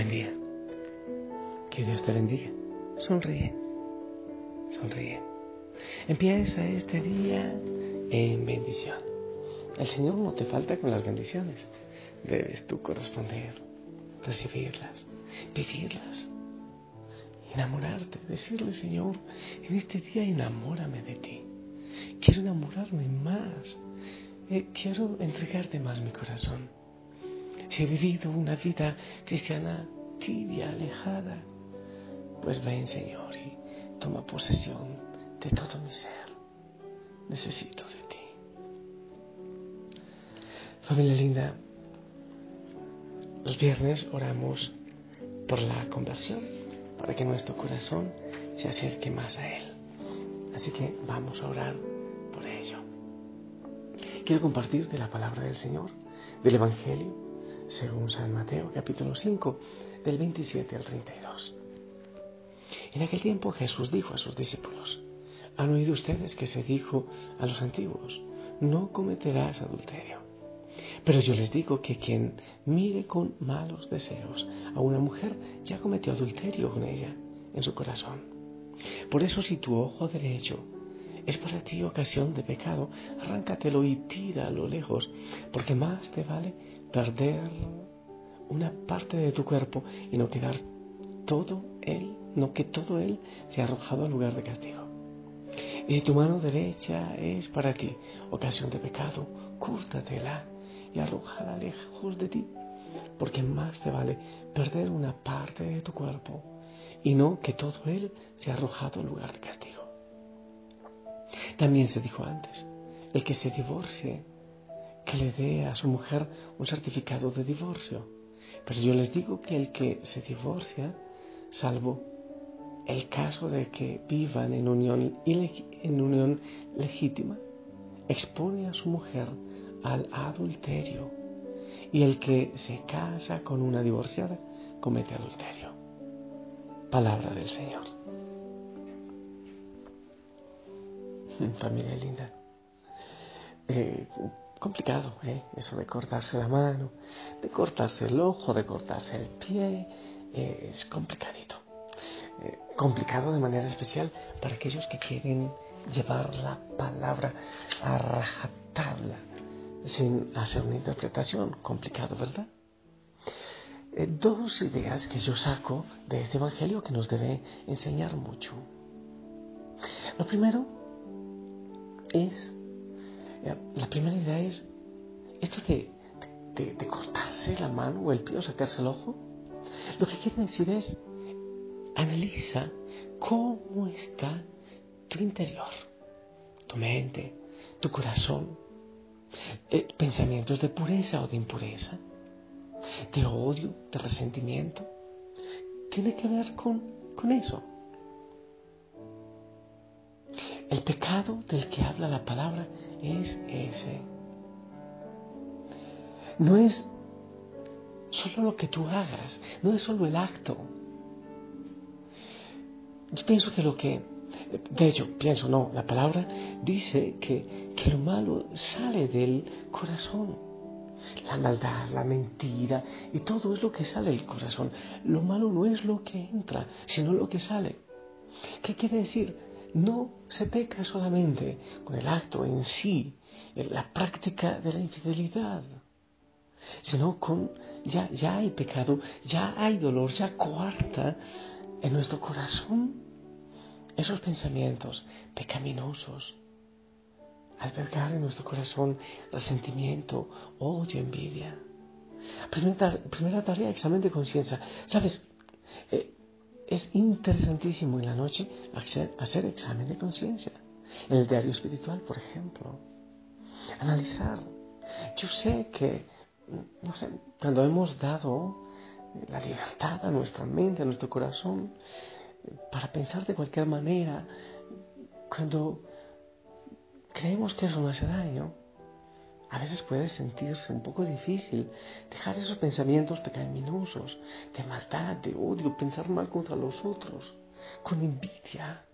Buen día. Que Dios te bendiga. Sonríe. Sonríe. Empieza este día en bendición. El Señor no te falta con las bendiciones. Debes tú corresponder, recibirlas, pedirlas, enamorarte, decirle, Señor, en este día enamórame de ti. Quiero enamorarme más. Eh, quiero entregarte más mi corazón. Si he vivido una vida cristiana tibia, alejada, pues ven, Señor, y toma posesión de todo mi ser. Necesito de ti. Familia linda, los viernes oramos por la conversión, para que nuestro corazón se acerque más a Él. Así que vamos a orar por ello. Quiero compartir de la palabra del Señor, del Evangelio, según San Mateo capítulo 5, del 27 al 32. En aquel tiempo Jesús dijo a sus discípulos, han oído ustedes que se dijo a los antiguos, no cometerás adulterio. Pero yo les digo que quien mire con malos deseos a una mujer ya cometió adulterio con ella en su corazón. Por eso si tu ojo derecho es para ti ocasión de pecado, arráncatelo y tira a lo lejos, porque más te vale perder una parte de tu cuerpo y no quedar todo él, no que todo él sea arrojado al lugar de castigo. Y si tu mano derecha es para ti ocasión de pecado, cúrtatela y arrójala lejos de ti, porque más te vale perder una parte de tu cuerpo y no que todo él sea arrojado al lugar de castigo. También se dijo antes, el que se divorcie, que le dé a su mujer un certificado de divorcio. Pero yo les digo que el que se divorcia, salvo el caso de que vivan en unión, en unión legítima, expone a su mujer al adulterio. Y el que se casa con una divorciada comete adulterio. Palabra del Señor. Familia linda. Eh, complicado, ¿eh? Eso de cortarse la mano, de cortarse el ojo, de cortarse el pie, eh, es complicadito. Eh, complicado de manera especial para aquellos que quieren llevar la palabra a rajatabla sin hacer una interpretación. Complicado, ¿verdad? Dos ideas que yo saco de este Evangelio que nos debe enseñar mucho. Lo primero es, la primera idea es esto de, de, cortarse la mano o el pie o sacarse el ojo. Lo que quiere decir es, analiza cómo está tu interior, tu mente, tu corazón, eh, pensamientos de pureza o de impureza, de odio, de resentimiento. Tiene que ver con, con eso. El pecado del que habla la palabra es ese. No es solo lo que tú hagas, no es solo el acto. Yo pienso que lo que de hecho, pienso, no, la palabra dice que, que lo malo sale del corazón. La maldad, la mentira y todo es lo que sale del corazón. Lo malo no es lo que entra, sino lo que sale. ¿Qué quiere decir? No se peca solamente con el acto en sí, en la práctica de la infidelidad, sino con ya, ya hay pecado, ya hay dolor, ya coarta en nuestro corazón esos pensamientos pecaminosos, albergar en nuestro corazón resentimiento, odio, envidia. Primera, tarea, examen de conciencia. ¿Sabes? Eh, es interesantísimo en la noche hacer, hacer examen de conciencia. En el diario espiritual, por ejemplo. Analizar. Yo sé que, no sé, cuando hemos dado la libertad a nuestra mente, a nuestro corazón, para pensar de cualquier manera, cuando creemos que eso no hace daño, a veces puede sentirse un poco difícil dejar esos pensamientos pecaminosos, de maldad, de odio, pensar mal contra los otros, con envidia.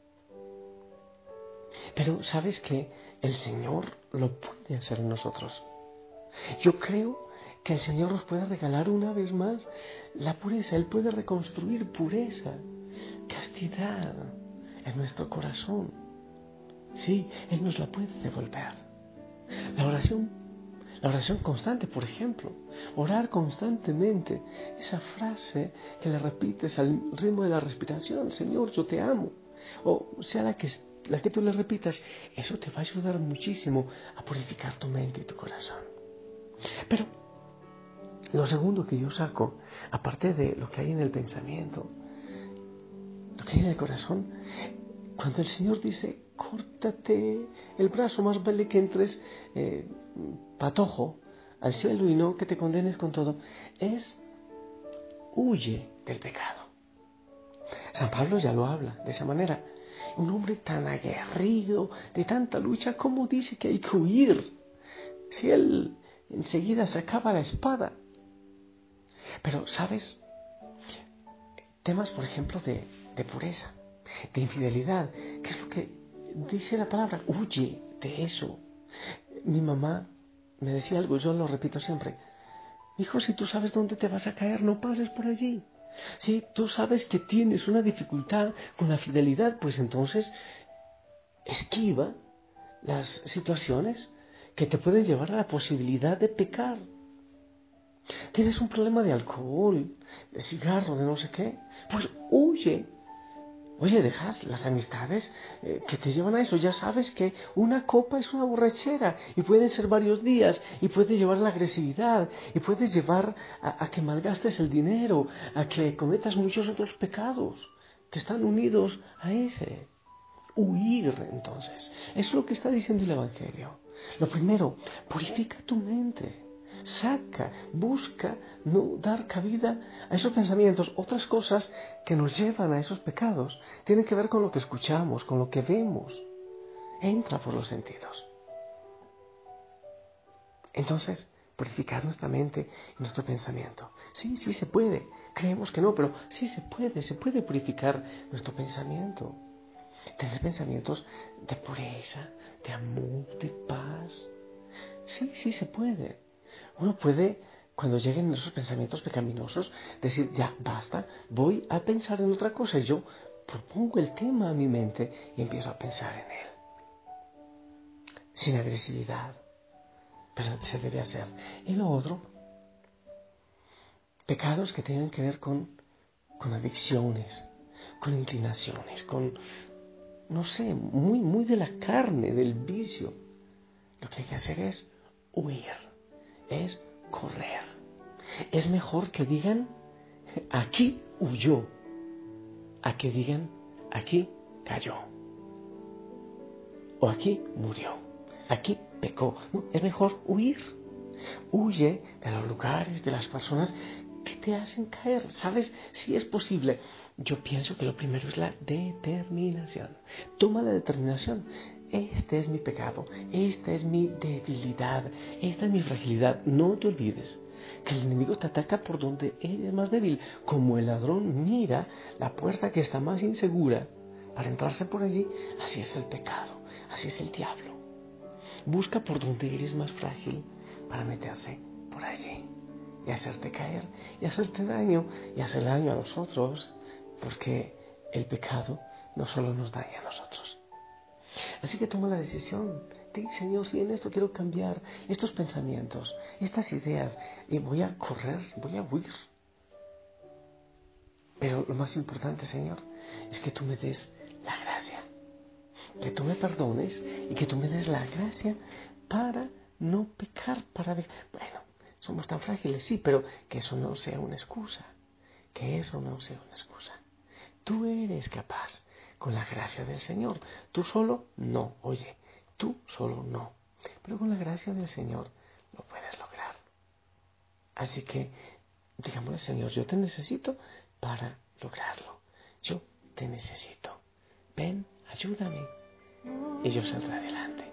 Pero sabes que el Señor lo puede hacer en nosotros. Yo creo que el Señor nos puede regalar una vez más la pureza. Él puede reconstruir pureza, castidad en nuestro corazón. Sí, Él nos la puede devolver. La oración, la oración constante, por ejemplo, orar constantemente, esa frase que le repites al ritmo de la respiración, Señor, yo te amo, o sea la que, la que tú le repitas, eso te va a ayudar muchísimo a purificar tu mente y tu corazón. Pero lo segundo que yo saco, aparte de lo que hay en el pensamiento, lo que hay en el corazón, cuando el Señor dice, córtate el brazo, más vale que entres eh, patojo al cielo y no que te condenes con todo, es huye del pecado. San Pablo ya lo habla de esa manera. Un hombre tan aguerrido, de tanta lucha, ¿cómo dice que hay que huir? Si él enseguida sacaba la espada. Pero, ¿sabes? Temas, por ejemplo, de, de pureza, de infidelidad, ¿qué es lo que dice la palabra? Huye de eso. Mi mamá me decía algo, yo lo repito siempre. Hijo, si tú sabes dónde te vas a caer, no pases por allí. Si tú sabes que tienes una dificultad con la fidelidad, pues entonces esquiva las situaciones que te pueden llevar a la posibilidad de pecar. Tienes un problema de alcohol, de cigarro, de no sé qué, pues huye Oye, dejas las amistades eh, que te llevan a eso. Ya sabes que una copa es una borrachera y pueden ser varios días y puede llevar la agresividad y puede llevar a, a, que malgastes el dinero, a que cometas muchos otros pecados que están unidos a ese. Huir, entonces. Es lo que está diciendo el Evangelio. Lo primero, purifica tu mente saca, busca no dar cabida a esos pensamientos. Otras cosas que nos llevan a esos pecados tienen que ver con lo que escuchamos, con lo que vemos. Entra por los sentidos. Entonces, purificar nuestra mente y nuestro pensamiento. Sí, sí se puede. Creemos que no, pero sí se puede, se puede purificar nuestro pensamiento. Tener pensamientos de pureza, de amor, de paz. Sí, sí se puede. Uno puede, cuando lleguen esos pensamientos pecaminosos, decir, ya, basta, voy a pensar en otra cosa. Y yo propongo el tema a mi mente y empiezo a pensar en él. Sin agresividad. Pero se debe hacer. Y lo otro, pecados que tengan que ver con, con adicciones, con inclinaciones, con, no sé, muy, muy de la carne, del vicio. Lo que hay que hacer es huir es correr. Es mejor que digan, aquí huyó, a que digan, aquí cayó. O aquí murió, aquí pecó. es mejor huir. Huye de los lugares, de las personas que te hacen caer. ¿Sabes? Si es posible. Yo pienso que lo primero es la determinación. Toma la determinación este es mi pecado, esta es mi debilidad, esta es mi fragilidad. No te olvides que el enemigo te ataca por donde eres más débil, como el ladrón mira la puerta que está más insegura para entrarse por allí, así es el pecado, así es el diablo. Busca por donde eres más frágil para meterse por allí y hacerte caer y hacerte daño y hacer daño a los otros, porque el pecado no solo nos daña a nosotros, Así que toma la decisión. Di, Señor, si en esto quiero cambiar estos pensamientos, estas ideas, y voy a correr, voy a huir. Pero lo más importante, Señor, es que tú me des la gracia. Que tú me perdones y que tú me des la gracia para no pecar, para... Bueno, somos tan frágiles, sí, pero que eso no sea una excusa. Que eso no sea una excusa. Tú eres capaz con la gracia del Señor. Tú solo no, oye, tú solo no. Pero con la gracia del Señor lo puedes lograr. Así que, digámosle, Señor, yo te necesito para lograrlo. Yo te necesito. Ven, ayúdame. Y yo saldré adelante.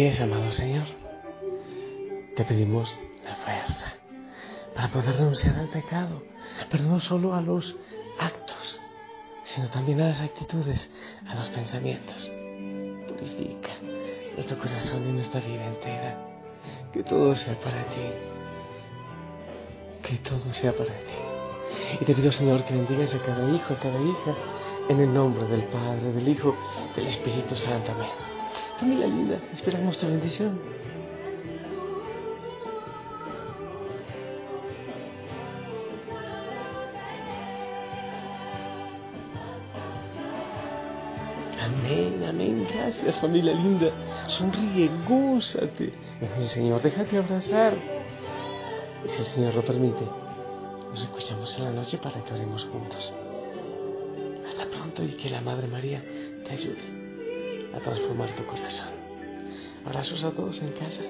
Es, amado Señor. Te pedimos la fuerza para poder renunciar al pecado, pero no solo a los actos, sino también a las actitudes, a los pensamientos. Purifica nuestro corazón y nuestra vida entera. Que todo sea para ti. Que todo sea para ti. Y te pido, Señor, que bendigas a cada hijo, a cada hija, en el nombre del Padre, del Hijo, del Espíritu Santo. Amén. Familia linda, esperamos tu bendición. Amén, amén. Gracias, familia linda. Sonríe, gózate. el Señor, déjate abrazar. Si el Señor lo permite, nos escuchamos en la noche para que oremos juntos. Hasta pronto y que la Madre María te ayude a transformar tu corazón. Abrazos a todos en casa.